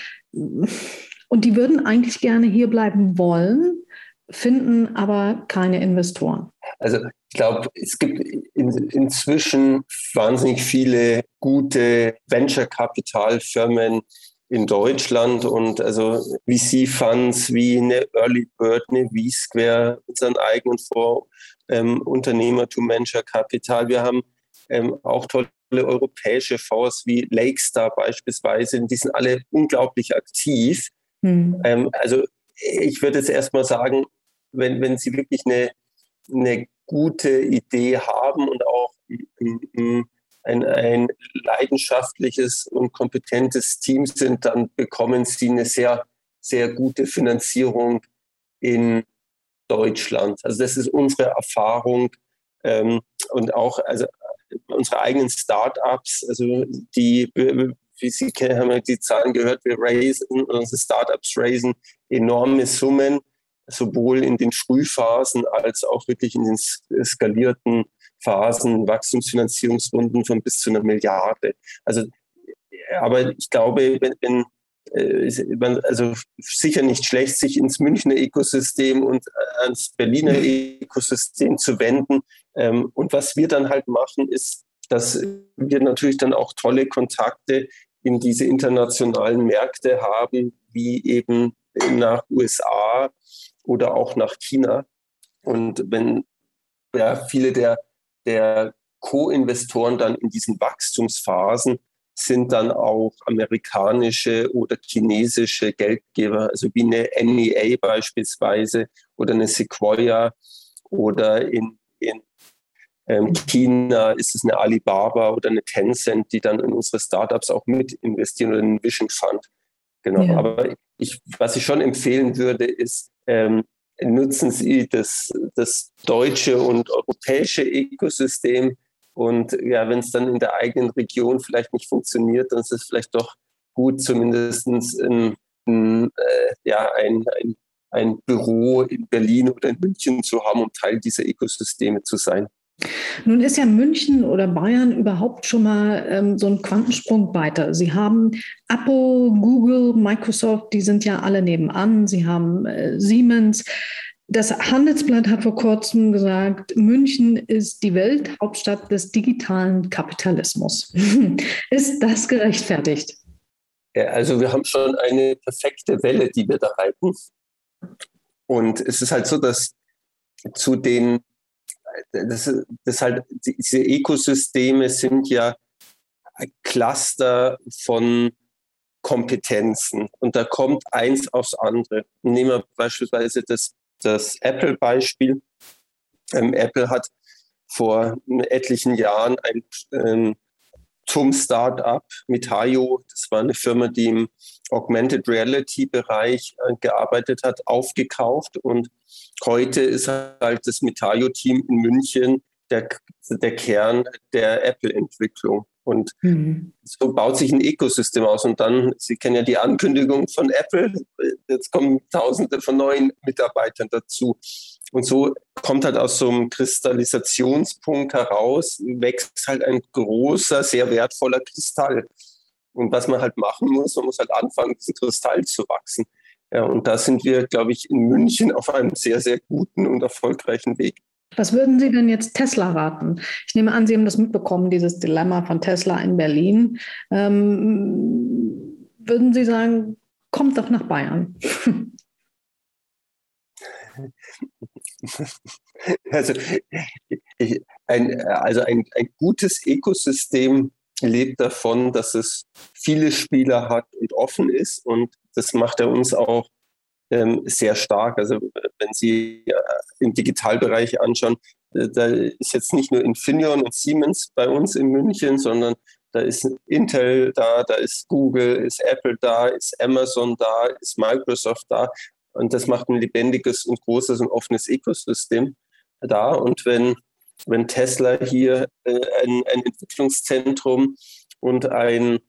und die würden eigentlich gerne hier bleiben wollen, finden aber keine Investoren. Also ich glaube, es gibt in, inzwischen wahnsinnig viele gute Venture-Kapital-Firmen, in Deutschland und also VC-Funds wie eine Early Bird, eine V-Square, unseren eigenen Fonds, ähm, Unternehmertum, Venture Capital. Wir haben ähm, auch tolle europäische Fonds wie Lakestar beispielsweise. Die sind alle unglaublich aktiv. Mhm. Ähm, also ich würde jetzt erstmal sagen, wenn, wenn Sie wirklich eine, eine gute Idee haben und auch ein, ein leidenschaftliches und kompetentes Team sind, dann bekommen sie eine sehr, sehr gute Finanzierung in Deutschland. Also das ist unsere Erfahrung ähm, und auch also unsere eigenen Startups, also die, wie Sie kennen, haben wir die Zahlen gehört, wir raisen, unsere Startups raisen enorme Summen, sowohl in den Frühphasen als auch wirklich in den skalierten Phasen, Wachstumsfinanzierungsrunden von bis zu einer Milliarde. Also, aber ich glaube, wenn, wenn also sicher nicht schlecht, sich ins Münchner Ökosystem und äh, ans Berliner Ökosystem zu wenden. Ähm, und was wir dann halt machen, ist, dass wir natürlich dann auch tolle Kontakte in diese internationalen Märkte haben, wie eben nach USA oder auch nach China. Und wenn ja, viele der der Co-Investoren dann in diesen Wachstumsphasen sind dann auch amerikanische oder chinesische Geldgeber, also wie eine NEA beispielsweise oder eine Sequoia oder in, in ähm, China ist es eine Alibaba oder eine Tencent, die dann in unsere Startups auch mit investieren oder einen Vision Fund. Genau. Ja. Aber ich, was ich schon empfehlen würde, ist, ähm, nutzen sie das, das deutsche und europäische Ökosystem. Und ja, wenn es dann in der eigenen Region vielleicht nicht funktioniert, dann ist es vielleicht doch gut, zumindest ein, ein, äh, ja, ein, ein, ein Büro in Berlin oder in München zu haben, um Teil dieser Ökosysteme zu sein. Nun ist ja München oder Bayern überhaupt schon mal ähm, so ein Quantensprung weiter. Sie haben Apple, Google, Microsoft, die sind ja alle nebenan. Sie haben äh, Siemens. Das Handelsblatt hat vor kurzem gesagt, München ist die Welthauptstadt des digitalen Kapitalismus. ist das gerechtfertigt? Ja, also wir haben schon eine perfekte Welle, die wir da reiten. Und es ist halt so, dass zu den das, das halt, diese Ökosysteme sind ja Cluster von Kompetenzen und da kommt eins aufs andere. Nehmen wir beispielsweise das, das Apple-Beispiel. Ähm, Apple hat vor etlichen Jahren ein ähm, TUM-Startup mit Hayo, das war eine Firma, die im Augmented Reality-Bereich äh, gearbeitet hat, aufgekauft und heute ist halt das Mitayo-Team in München der, der Kern der Apple-Entwicklung. Und mhm. so baut sich ein Ökosystem aus. Und dann, Sie kennen ja die Ankündigung von Apple, jetzt kommen Tausende von neuen Mitarbeitern dazu. Und so kommt halt aus so einem Kristallisationspunkt heraus, wächst halt ein großer, sehr wertvoller Kristall. Und was man halt machen muss, man muss halt anfangen, diesen Kristall zu wachsen. Ja, und da sind wir, glaube ich, in München auf einem sehr, sehr guten und erfolgreichen Weg. Was würden Sie denn jetzt Tesla raten? Ich nehme an, Sie haben das mitbekommen, dieses Dilemma von Tesla in Berlin. Ähm, würden Sie sagen, kommt doch nach Bayern? Also, ich, ein, also ein, ein gutes Ökosystem lebt davon, dass es viele Spieler hat und offen ist. Und das macht er uns auch ähm, sehr stark. Also wenn Sie äh, im Digitalbereich anschauen, äh, da ist jetzt nicht nur Infineon und Siemens bei uns in München, sondern da ist Intel da, da ist Google, ist Apple da, ist Amazon da, ist Microsoft da. Und das macht ein lebendiges und großes und offenes Ökosystem da. Und wenn wenn Tesla hier äh, ein, ein, Entwicklungszentrum und ein,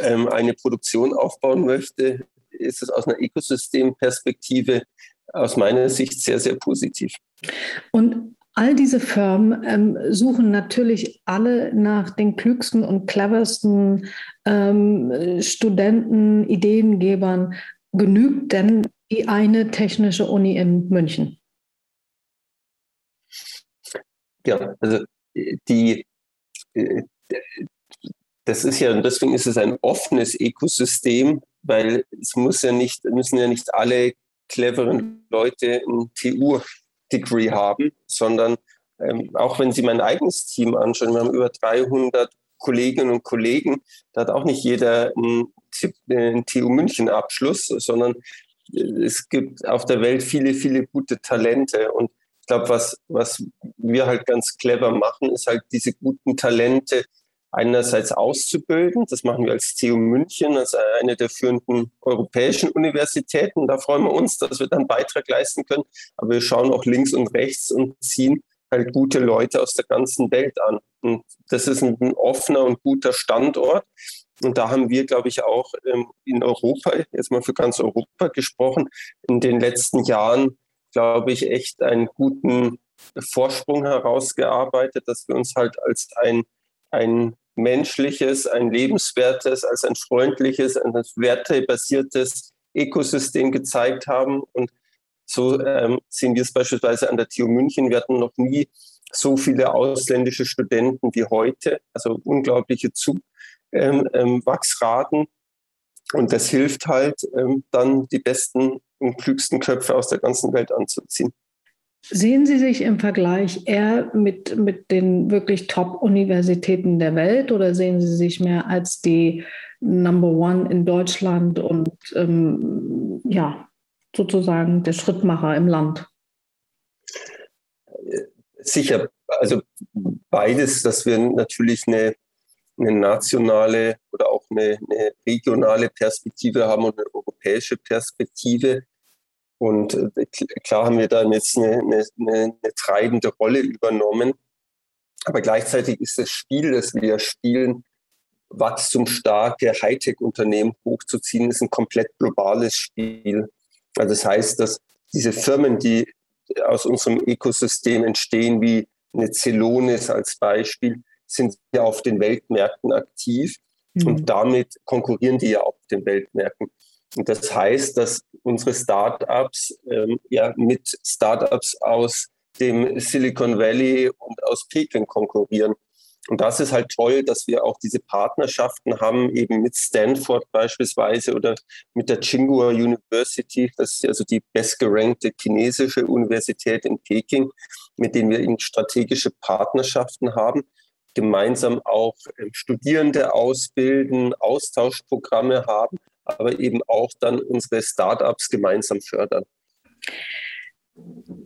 ähm, eine Produktion aufbauen möchte, ist es aus einer Ökosystemperspektive aus meiner Sicht sehr, sehr positiv. Und all diese Firmen ähm, suchen natürlich alle nach den klügsten und cleversten ähm, Studenten, Ideengebern. Genügt denn die eine technische Uni in München? Ja, also die, das ist ja, und deswegen ist es ein offenes Ökosystem, weil es muss ja nicht, müssen ja nicht alle cleveren Leute ein TU-Degree haben, sondern ähm, auch wenn Sie mein eigenes Team anschauen, wir haben über 300 Kolleginnen und Kollegen, da hat auch nicht jeder einen, einen TU München Abschluss, sondern es gibt auf der Welt viele, viele gute Talente und ich glaube, was, was wir halt ganz clever machen, ist halt diese guten Talente einerseits auszubilden. Das machen wir als TU München, als eine der führenden europäischen Universitäten. Da freuen wir uns, dass wir dann Beitrag leisten können. Aber wir schauen auch links und rechts und ziehen halt gute Leute aus der ganzen Welt an. Und das ist ein, offener und guter Standort. Und da haben wir, glaube ich, auch ähm, in Europa, jetzt mal für ganz Europa gesprochen, in den letzten Jahren, glaube ich, echt einen guten Vorsprung herausgearbeitet, dass wir uns halt als ein, ein menschliches, ein lebenswertes, als ein freundliches, ein wertebasiertes Ökosystem gezeigt haben. Und so ähm, sehen wir es beispielsweise an der TU München. Wir hatten noch nie so viele ausländische Studenten wie heute, also unglaubliche Zuwachsraten. Ähm, ähm, und das hilft halt, ähm, dann die besten und klügsten Köpfe aus der ganzen Welt anzuziehen. Sehen Sie sich im Vergleich eher mit, mit den wirklich Top-Universitäten der Welt oder sehen Sie sich mehr als die Number One in Deutschland und ähm, ja, sozusagen der Schrittmacher im Land? Sicher, also beides, dass wir natürlich eine, eine nationale oder auch eine, eine regionale Perspektive haben und eine europäische Perspektive. Und äh, klar haben wir da jetzt eine, eine, eine treibende Rolle übernommen. Aber gleichzeitig ist das Spiel, das wir spielen, wachstumsstarke Hightech-Unternehmen hochzuziehen, ist ein komplett globales Spiel. Also das heißt, dass diese Firmen, die aus unserem Ökosystem entstehen, wie eine Celonis als Beispiel, sind ja auf den Weltmärkten aktiv mhm. und damit konkurrieren die ja auf den Weltmärkten. Das heißt, dass unsere Startups ähm, ja mit Startups aus dem Silicon Valley und aus Peking konkurrieren. Und das ist halt toll, dass wir auch diese Partnerschaften haben, eben mit Stanford beispielsweise oder mit der Tsinghua University, das ist also die bestgerankte chinesische Universität in Peking, mit denen wir eben strategische Partnerschaften haben, gemeinsam auch ähm, Studierende ausbilden, Austauschprogramme haben, aber eben auch dann unsere Startups gemeinsam fördern.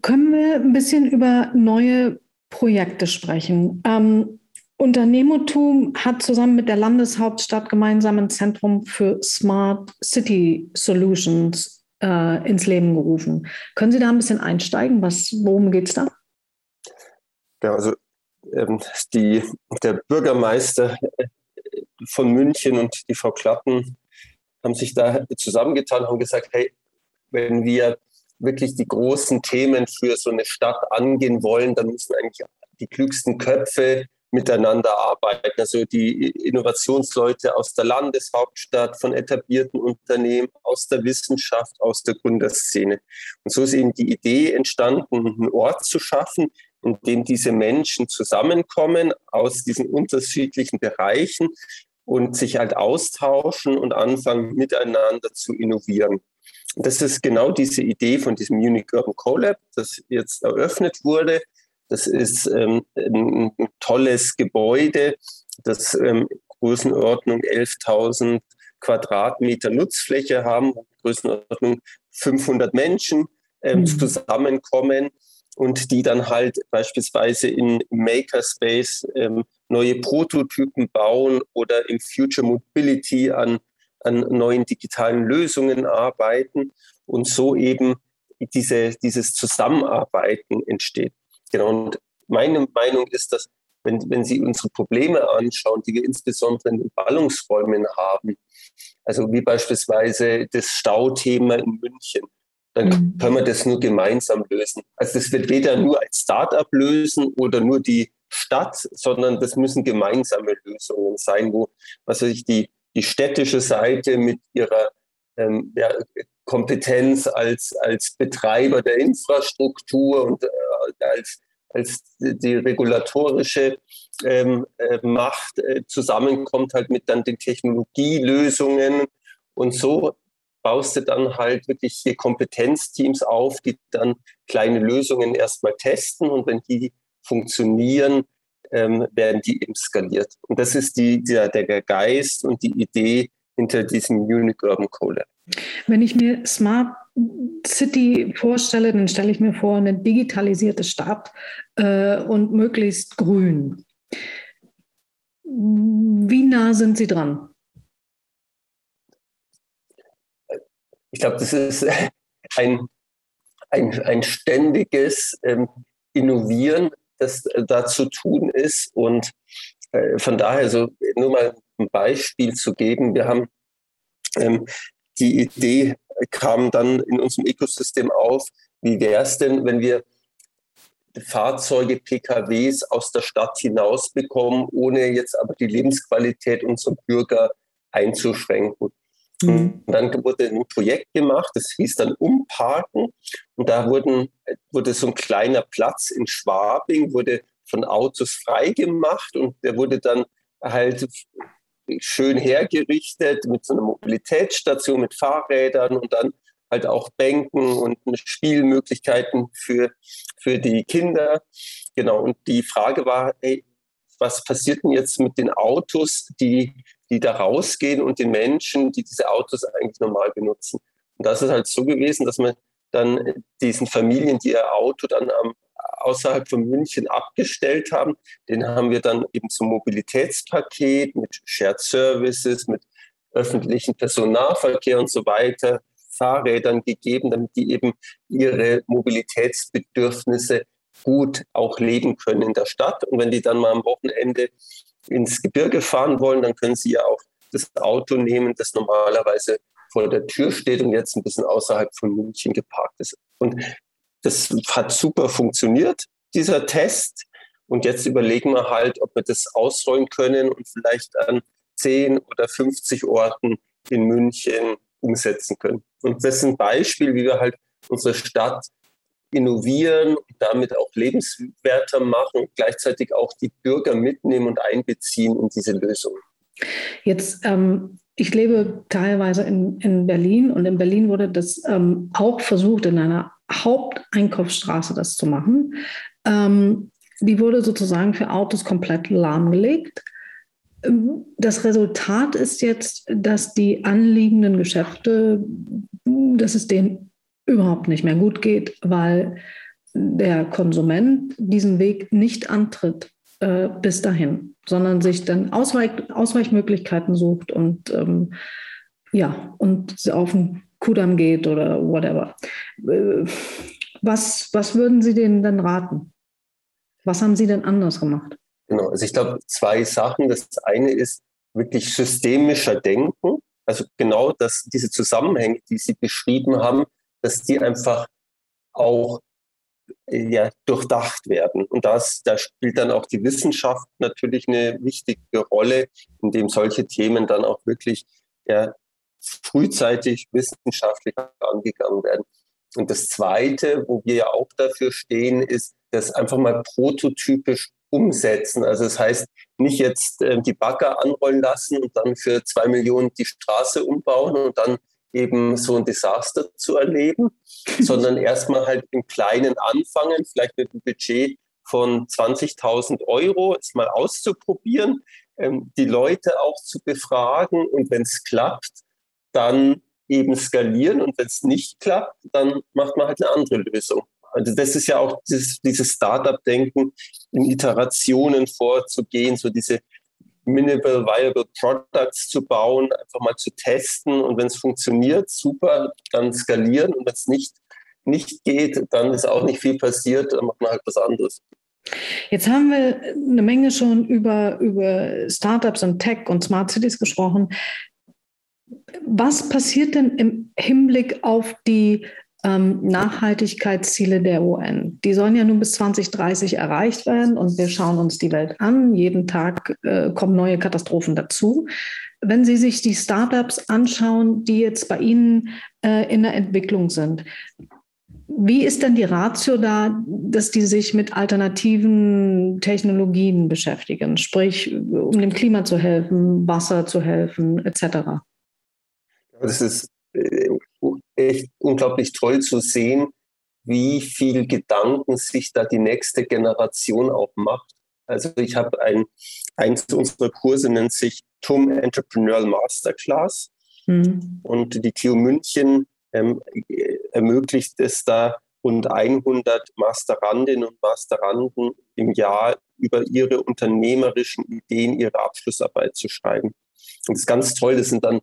Können wir ein bisschen über neue Projekte sprechen? Ähm, Unternehmertum hat zusammen mit der Landeshauptstadt gemeinsam ein Zentrum für Smart City Solutions äh, ins Leben gerufen. Können Sie da ein bisschen einsteigen? Was, worum geht es da? Ja, also ähm, die, der Bürgermeister von München und die Frau Klatten haben sich da zusammengetan, haben gesagt, hey, wenn wir wirklich die großen Themen für so eine Stadt angehen wollen, dann müssen eigentlich die klügsten Köpfe miteinander arbeiten. Also die Innovationsleute aus der Landeshauptstadt, von etablierten Unternehmen, aus der Wissenschaft, aus der Gründerszene. Und so ist eben die Idee entstanden, einen Ort zu schaffen, in dem diese Menschen zusammenkommen aus diesen unterschiedlichen Bereichen und sich halt austauschen und anfangen miteinander zu innovieren. Das ist genau diese Idee von diesem Munich Urban Collab, das jetzt eröffnet wurde. Das ist ähm, ein tolles Gebäude, das ähm, Größenordnung 11.000 Quadratmeter Nutzfläche haben, Größenordnung 500 Menschen ähm, mhm. zusammenkommen und die dann halt beispielsweise in Makerspace ähm, neue Prototypen bauen oder im Future Mobility an, an neuen digitalen Lösungen arbeiten und so eben diese, dieses Zusammenarbeiten entsteht. Genau. Und meine Meinung ist, dass wenn, wenn Sie unsere Probleme anschauen, die wir insbesondere in den Ballungsräumen haben, also wie beispielsweise das Stauthema in München, dann mhm. können wir das nur gemeinsam lösen. Also das wird weder nur als Start-up lösen oder nur die Stadt, sondern das müssen gemeinsame Lösungen sein, wo was weiß ich, die, die städtische Seite mit ihrer ähm, ja, Kompetenz als, als Betreiber der Infrastruktur und äh, als als die regulatorische ähm, äh, Macht äh, zusammenkommt, halt mit dann den Technologielösungen. Und so baust du dann halt wirklich hier Kompetenzteams auf, die dann kleine Lösungen erstmal testen und wenn die funktionieren, ähm, werden die eben skaliert. Und das ist die, der, der Geist und die Idee hinter diesem Unique Urban Code. Wenn ich mir Smart City vorstelle, dann stelle ich mir vor, eine digitalisierte Stadt äh, und möglichst grün. Wie nah sind Sie dran? Ich glaube, das ist ein, ein, ein ständiges ähm, Innovieren, das äh, da zu tun ist. Und äh, von daher, so nur mal ein Beispiel zu geben, wir haben ähm, die Idee kam dann in unserem Ökosystem auf, wie wäre es denn, wenn wir Fahrzeuge, PKWs aus der Stadt hinaus bekommen, ohne jetzt aber die Lebensqualität unserer Bürger einzuschränken. Mhm. Und dann wurde ein Projekt gemacht, das hieß dann Umparken. Und da wurden, wurde so ein kleiner Platz in Schwabing, wurde von Autos freigemacht und der wurde dann halt schön hergerichtet mit so einer Mobilitätsstation mit Fahrrädern und dann halt auch Bänken und Spielmöglichkeiten für, für die Kinder. Genau, und die Frage war, ey, was passiert denn jetzt mit den Autos, die, die da rausgehen und den Menschen, die diese Autos eigentlich normal benutzen? Und das ist halt so gewesen, dass man dann diesen Familien, die ihr Auto dann am, außerhalb von München abgestellt haben, den haben wir dann eben zum Mobilitätspaket mit Shared Services, mit öffentlichen Personennahverkehr und so weiter, Fahrrädern gegeben, damit die eben ihre Mobilitätsbedürfnisse gut auch leben können in der Stadt. Und wenn die dann mal am Wochenende ins Gebirge fahren wollen, dann können sie ja auch das Auto nehmen, das normalerweise vor der Tür steht und jetzt ein bisschen außerhalb von München geparkt ist. Und das hat super funktioniert, dieser Test. Und jetzt überlegen wir halt, ob wir das ausrollen können und vielleicht an 10 oder 50 Orten in München umsetzen können. Und das ist ein Beispiel, wie wir halt unsere Stadt innovieren und damit auch lebenswerter machen gleichzeitig auch die Bürger mitnehmen und einbeziehen in diese Lösung. Jetzt, ähm, ich lebe teilweise in, in Berlin und in Berlin wurde das ähm, auch versucht, in einer Haupteinkaufsstraße das zu machen. Ähm, die wurde sozusagen für Autos komplett lahmgelegt. Ähm, das Resultat ist jetzt, dass die anliegenden Geschäfte, dass es denen überhaupt nicht mehr gut geht, weil der Konsument diesen Weg nicht antritt äh, bis dahin, sondern sich dann Ausweich, Ausweichmöglichkeiten sucht und ähm, ja, und auf den Kudamm geht oder whatever. Äh, was, was würden Sie denen denn raten? Was haben Sie denn anders gemacht? Genau, also ich glaube, zwei Sachen. Das eine ist wirklich systemischer Denken. Also genau dass diese Zusammenhänge, die Sie beschrieben haben, dass die einfach auch ja, durchdacht werden. Und das, da spielt dann auch die Wissenschaft natürlich eine wichtige Rolle, indem solche Themen dann auch wirklich ja, frühzeitig wissenschaftlich angegangen werden. Und das Zweite, wo wir ja auch dafür stehen, ist, das einfach mal prototypisch umsetzen. Also das heißt, nicht jetzt äh, die Bagger anrollen lassen und dann für zwei Millionen die Straße umbauen und dann eben so ein Desaster zu erleben, sondern erstmal halt im Kleinen anfangen, vielleicht mit einem Budget von 20.000 Euro, es mal auszuprobieren, ähm, die Leute auch zu befragen und wenn es klappt, dann eben skalieren und wenn es nicht klappt, dann macht man halt eine andere Lösung. Also das ist ja auch dieses, dieses Startup-Denken, in Iterationen vorzugehen, so diese Minimal Viable Products zu bauen, einfach mal zu testen und wenn es funktioniert, super, dann skalieren und wenn es nicht, nicht geht, dann ist auch nicht viel passiert, dann macht man halt was anderes. Jetzt haben wir eine Menge schon über, über Startups und Tech und Smart Cities gesprochen. Was passiert denn im Hinblick auf die ähm, Nachhaltigkeitsziele der UN. Die sollen ja nun bis 2030 erreicht werden und wir schauen uns die Welt an. Jeden Tag äh, kommen neue Katastrophen dazu. Wenn Sie sich die Startups anschauen, die jetzt bei Ihnen äh, in der Entwicklung sind, Wie ist denn die Ratio da, dass die sich mit alternativen Technologien beschäftigen, sprich um dem Klima zu helfen, Wasser zu helfen, etc.? Das ist äh, echt unglaublich toll zu sehen, wie viel Gedanken sich da die nächste Generation auch macht. Also ich habe ein, eins unserer Kurse nennt sich TUM Entrepreneurial Masterclass. Mhm. Und die TU München ähm, ermöglicht es da rund 100 Masterandinnen und Masteranden im Jahr über ihre unternehmerischen Ideen ihre Abschlussarbeit zu schreiben. Und das ist ganz toll. Das sind dann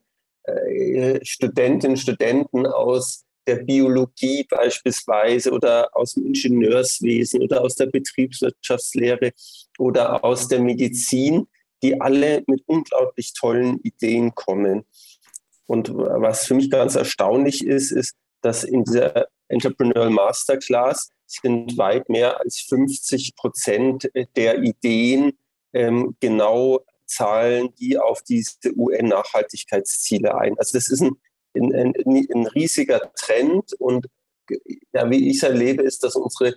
äh, Studentinnen Studenten aus der Biologie beispielsweise oder aus dem Ingenieurswesen oder aus der Betriebswirtschaftslehre oder aus der Medizin, die alle mit unglaublich tollen Ideen kommen. Und was für mich ganz erstaunlich ist, ist, dass in dieser Entrepreneurial Masterclass sind weit mehr als 50 Prozent der Ideen ähm, genau zahlen die auf diese UN-Nachhaltigkeitsziele ein. Also das ist ein, ein, ein, ein riesiger Trend und ja, wie ich es erlebe, ist, dass unsere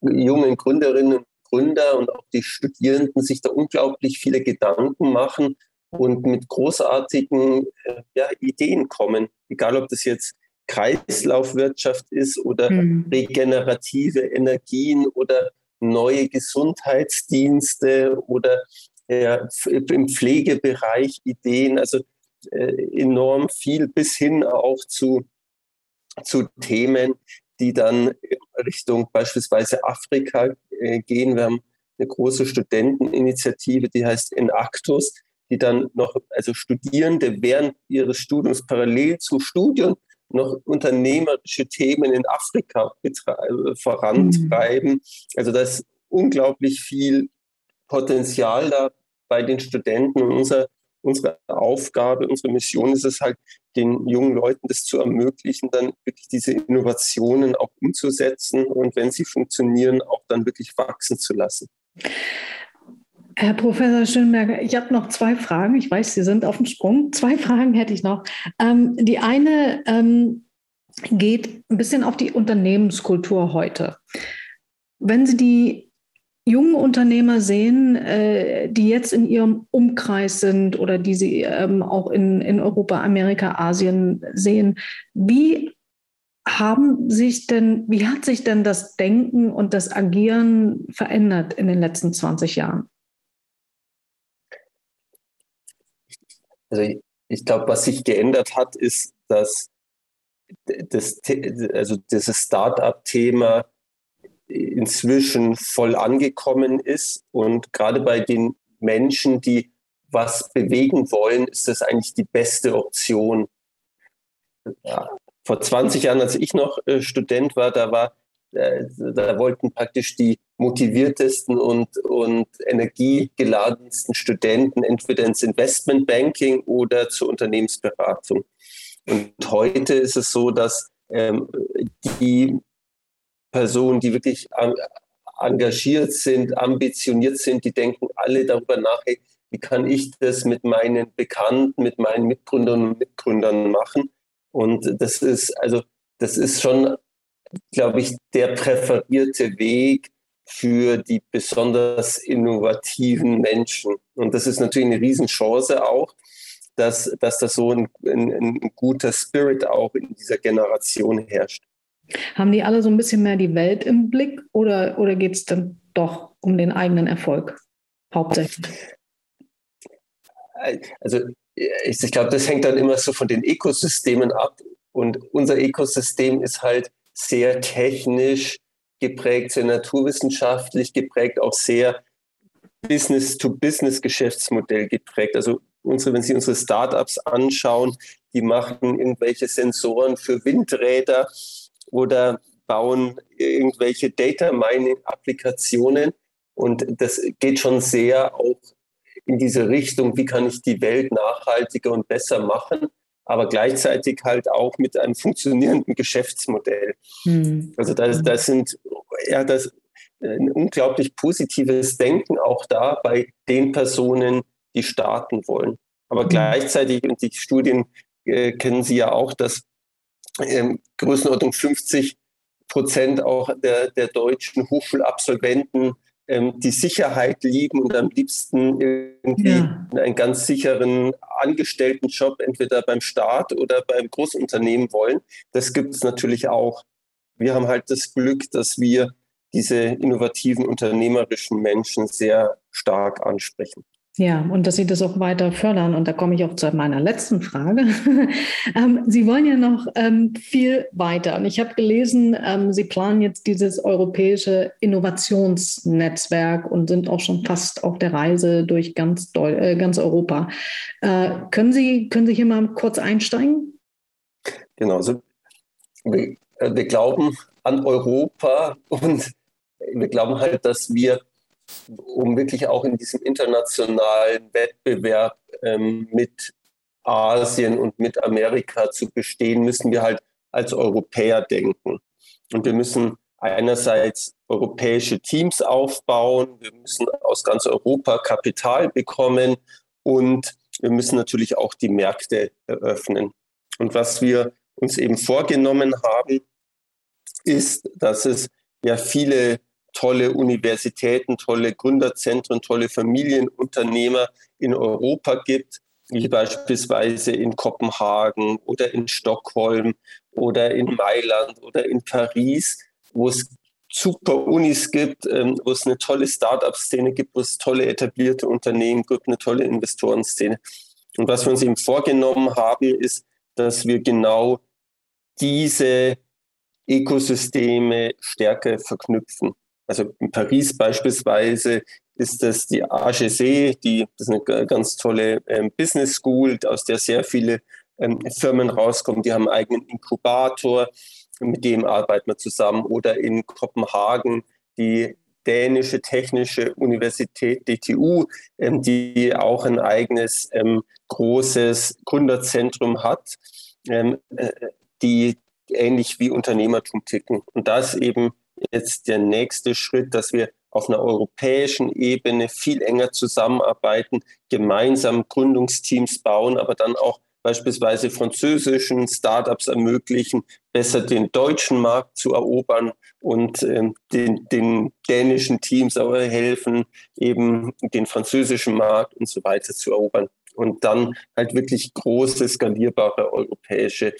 jungen Gründerinnen und Gründer und auch die Studierenden sich da unglaublich viele Gedanken machen und mit großartigen äh, ja, Ideen kommen. Egal, ob das jetzt Kreislaufwirtschaft ist oder mhm. regenerative Energien oder neue Gesundheitsdienste oder im Pflegebereich Ideen, also äh, enorm viel bis hin auch zu, zu Themen, die dann Richtung beispielsweise Afrika äh, gehen. Wir haben eine große Studenteninitiative, die heißt Enactus, die dann noch, also Studierende während ihres Studiums parallel zum Studium noch unternehmerische Themen in Afrika vorantreiben. Mhm. Also da ist unglaublich viel Potenzial da bei den Studenten und unser, unsere Aufgabe, unsere Mission ist es halt, den jungen Leuten das zu ermöglichen, dann wirklich diese Innovationen auch umzusetzen und wenn sie funktionieren, auch dann wirklich wachsen zu lassen. Herr Professor Schönberger, ich habe noch zwei Fragen. Ich weiß, Sie sind auf dem Sprung. Zwei Fragen hätte ich noch. Ähm, die eine ähm, geht ein bisschen auf die Unternehmenskultur heute. Wenn Sie die jungen Unternehmer sehen, äh, die jetzt in ihrem Umkreis sind oder die Sie ähm, auch in, in Europa, Amerika, Asien sehen, wie haben sich denn, wie hat sich denn das Denken und das Agieren verändert in den letzten 20 Jahren? Also ich, ich glaube, was sich geändert hat, ist, dass das, also dieses Start-up-Thema inzwischen voll angekommen ist. Und gerade bei den Menschen, die was bewegen wollen, ist das eigentlich die beste Option. Ja, vor 20 Jahren, als ich noch äh, Student war, da war äh, da wollten praktisch die motiviertesten und, und energiegeladensten Studenten entweder ins Investmentbanking oder zur Unternehmensberatung. Und heute ist es so, dass ähm, die Personen, die wirklich engagiert sind, ambitioniert sind, die denken alle darüber nach, hey, wie kann ich das mit meinen Bekannten, mit meinen Mitgründern und Mitgründern machen? Und das ist, also, das ist schon glaube ich, der präferierte Weg für die besonders innovativen Menschen. Und das ist natürlich eine Riesenchance auch, dass, dass da so ein, ein, ein guter Spirit auch in dieser Generation herrscht. Haben die alle so ein bisschen mehr die Welt im Blick oder, oder geht es dann doch um den eigenen Erfolg hauptsächlich? Also ich, ich glaube, das hängt dann immer so von den Ökosystemen ab. Und unser Ökosystem ist halt sehr technisch geprägt, sehr naturwissenschaftlich geprägt, auch sehr Business-to-Business-Geschäftsmodell geprägt. Also unsere, wenn Sie unsere Startups anschauen, die machen irgendwelche Sensoren für Windräder oder bauen irgendwelche Data Mining-Applikationen. Und das geht schon sehr auch in diese Richtung, wie kann ich die Welt nachhaltiger und besser machen aber gleichzeitig halt auch mit einem funktionierenden Geschäftsmodell. Mhm. Also da, da sind ja das ein unglaublich positives Denken auch da bei den Personen, die starten wollen. Aber mhm. gleichzeitig, und die Studien äh, kennen Sie ja auch, dass ähm, Größenordnung 50 Prozent auch der, der deutschen Hochschulabsolventen ähm, die Sicherheit lieben und am liebsten irgendwie ja. einen ganz sicheren Angestelltenjob entweder beim Staat oder beim Großunternehmen wollen. Das gibt es natürlich auch. Wir haben halt das Glück, dass wir diese innovativen, unternehmerischen Menschen sehr stark ansprechen. Ja, und dass Sie das auch weiter fördern. Und da komme ich auch zu meiner letzten Frage. ähm, Sie wollen ja noch ähm, viel weiter. Und ich habe gelesen, ähm, Sie planen jetzt dieses europäische Innovationsnetzwerk und sind auch schon fast auf der Reise durch ganz, Deu äh, ganz Europa. Äh, können, Sie, können Sie hier mal kurz einsteigen? Genau. Also, wir, äh, wir glauben an Europa und wir glauben halt, dass wir um wirklich auch in diesem internationalen Wettbewerb ähm, mit Asien und mit Amerika zu bestehen, müssen wir halt als Europäer denken. Und wir müssen einerseits europäische Teams aufbauen, wir müssen aus ganz Europa Kapital bekommen und wir müssen natürlich auch die Märkte eröffnen. Und was wir uns eben vorgenommen haben, ist, dass es ja viele tolle Universitäten, tolle Gründerzentren, tolle Familienunternehmer in Europa gibt, wie beispielsweise in Kopenhagen oder in Stockholm oder in Mailand oder in Paris, wo es super Unis gibt, ähm, wo es eine tolle Start-up-Szene gibt, wo es tolle etablierte Unternehmen gibt, eine tolle Investorenszene. Und was wir uns eben vorgenommen haben, ist, dass wir genau diese Ökosysteme stärker verknüpfen. Also in Paris beispielsweise ist das die AGC, die, das ist eine ganz tolle ähm, Business School, aus der sehr viele ähm, Firmen rauskommen. Die haben einen eigenen Inkubator, mit dem arbeiten wir zusammen. Oder in Kopenhagen die dänische technische Universität DTU, ähm, die auch ein eigenes ähm, großes Gründerzentrum hat, ähm, äh, die ähnlich wie Unternehmertum ticken. Und das eben jetzt der nächste Schritt, dass wir auf einer europäischen Ebene viel enger zusammenarbeiten, gemeinsam Gründungsteams bauen, aber dann auch beispielsweise französischen Startups ermöglichen, besser den deutschen Markt zu erobern und ähm, den, den dänischen Teams aber helfen, eben den französischen Markt und so weiter zu erobern. Und dann halt wirklich große, skalierbare europäische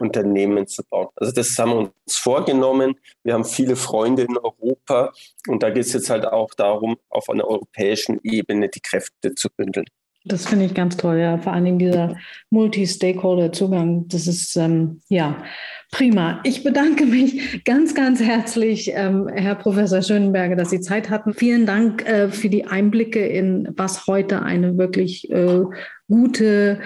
Unternehmen zu bauen. Also das haben wir uns vorgenommen. Wir haben viele Freunde in Europa und da geht es jetzt halt auch darum, auf einer europäischen Ebene die Kräfte zu bündeln. Das finde ich ganz toll, ja. Vor Dingen dieser Multi-Stakeholder-Zugang, das ist ähm, ja prima. Ich bedanke mich ganz, ganz herzlich, ähm, Herr Professor Schönenberger, dass Sie Zeit hatten. Vielen Dank äh, für die Einblicke in was heute eine wirklich äh, gute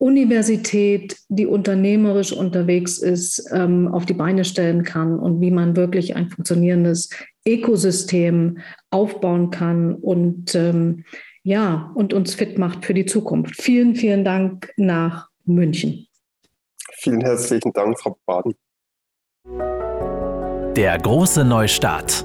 Universität, die unternehmerisch unterwegs ist, ähm, auf die Beine stellen kann und wie man wirklich ein funktionierendes Ökosystem aufbauen kann und ähm, ja, und uns fit macht für die Zukunft. Vielen, vielen Dank nach München. Vielen herzlichen Dank, Frau Baden. Der große Neustart.